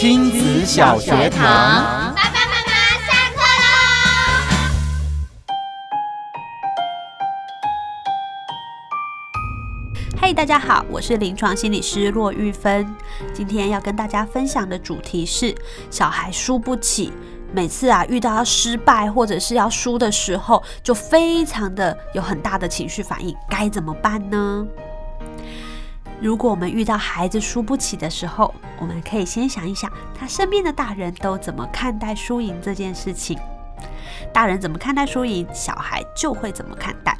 亲子小学堂，爸爸妈妈下课喽！嘿，大家好，我是临床心理师骆玉芬。今天要跟大家分享的主题是：小孩输不起，每次啊遇到要失败或者是要输的时候，就非常的有很大的情绪反应，该怎么办呢？如果我们遇到孩子输不起的时候，我们可以先想一想，他身边的大人都怎么看待输赢这件事情。大人怎么看待输赢，小孩就会怎么看待。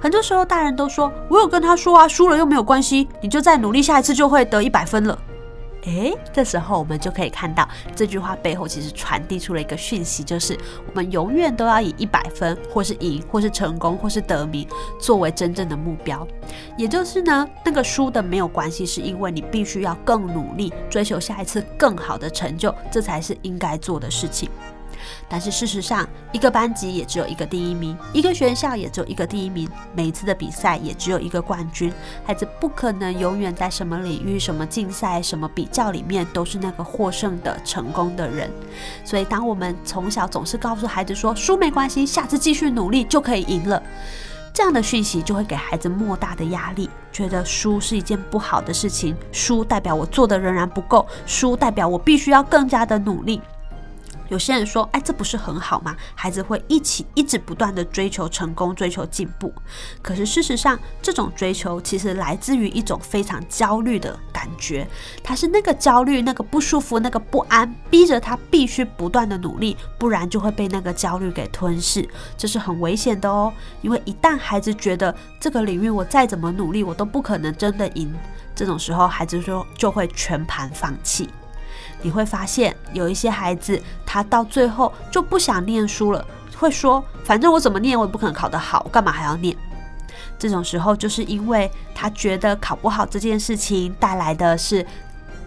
很多时候，大人都说：“我有跟他说啊，输了又没有关系，你就再努力，下一次就会得一百分了。”诶，这时候我们就可以看到这句话背后其实传递出了一个讯息，就是我们永远都要以一百分，或是赢，或是成功，或是得名作为真正的目标。也就是呢，那个输的没有关系，是因为你必须要更努力，追求下一次更好的成就，这才是应该做的事情。但是事实上，一个班级也只有一个第一名，一个学校也只有一个第一名，每一次的比赛也只有一个冠军。孩子不可能永远在什么领域、什么竞赛、什么比较里面都是那个获胜的成功的人。所以，当我们从小总是告诉孩子说输没关系，下次继续努力就可以赢了，这样的讯息就会给孩子莫大的压力，觉得输是一件不好的事情，输代表我做的仍然不够，输代表我必须要更加的努力。有些人说：“哎，这不是很好吗？孩子会一起一直不断地追求成功，追求进步。可是事实上，这种追求其实来自于一种非常焦虑的感觉。他是那个焦虑、那个不舒服、那个不安，逼着他必须不断地努力，不然就会被那个焦虑给吞噬。这是很危险的哦。因为一旦孩子觉得这个领域我再怎么努力，我都不可能真的赢，这种时候孩子就就会全盘放弃。”你会发现有一些孩子，他到最后就不想念书了，会说：“反正我怎么念，我也不可能考得好，我干嘛还要念？”这种时候，就是因为他觉得考不好这件事情带来的是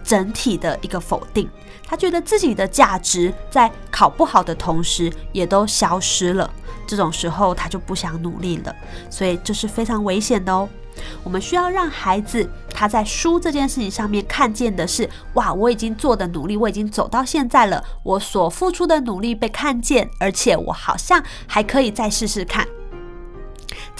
整体的一个否定，他觉得自己的价值在考不好的同时也都消失了。这种时候，他就不想努力了，所以这是非常危险的哦。我们需要让孩子他在输这件事情上面看见的是，哇，我已经做的努力，我已经走到现在了，我所付出的努力被看见，而且我好像还可以再试试看。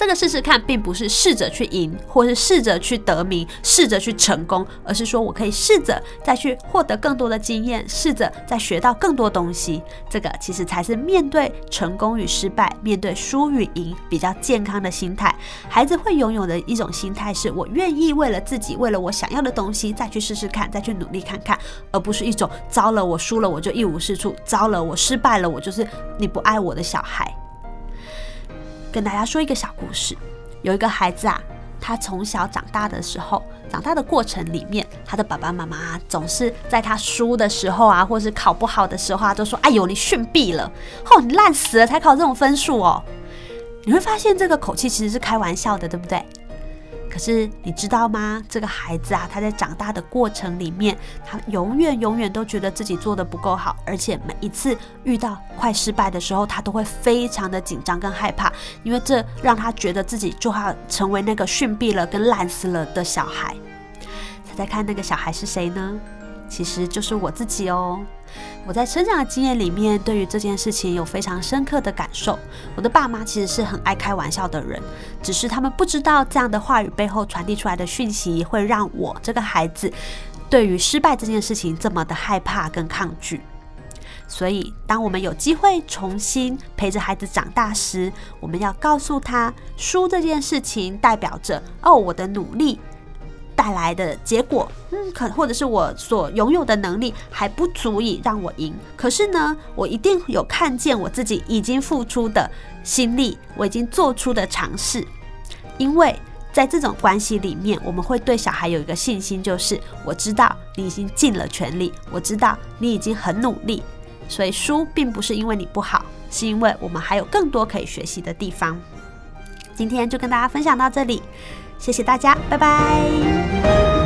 这个试试看，并不是试着去赢，或是试着去得名，试着去成功，而是说我可以试着再去获得更多的经验，试着再学到更多东西。这个其实才是面对成功与失败，面对输与赢比较健康的心态。孩子会拥有的一种心态是，我愿意为了自己，为了我想要的东西，再去试试看，再去努力看看，而不是一种糟了，我输了我就一无是处，糟了，我失败了，我就是你不爱我的小孩。跟大家说一个小故事，有一个孩子啊，他从小长大的时候，长大的过程里面，他的爸爸妈妈总是在他输的时候啊，或是考不好的时候啊，都说：“哎呦，你逊毙了，哦，你烂死了才考这种分数哦。”你会发现这个口气其实是开玩笑的，对不对？可是你知道吗？这个孩子啊，他在长大的过程里面，他永远永远都觉得自己做的不够好，而且每一次遇到快失败的时候，他都会非常的紧张跟害怕，因为这让他觉得自己就要成为那个逊毙了跟烂死了的小孩。猜猜看，那个小孩是谁呢？其实就是我自己哦。我在成长的经验里面，对于这件事情有非常深刻的感受。我的爸妈其实是很爱开玩笑的人，只是他们不知道这样的话语背后传递出来的讯息，会让我这个孩子对于失败这件事情这么的害怕跟抗拒。所以，当我们有机会重新陪着孩子长大时，我们要告诉他，输这件事情代表着哦，我的努力。带来的结果，嗯，可或者是我所拥有的能力还不足以让我赢。可是呢，我一定有看见我自己已经付出的心力，我已经做出的尝试。因为在这种关系里面，我们会对小孩有一个信心，就是我知道你已经尽了全力，我知道你已经很努力，所以输并不是因为你不好，是因为我们还有更多可以学习的地方。今天就跟大家分享到这里。谢谢大家，拜拜。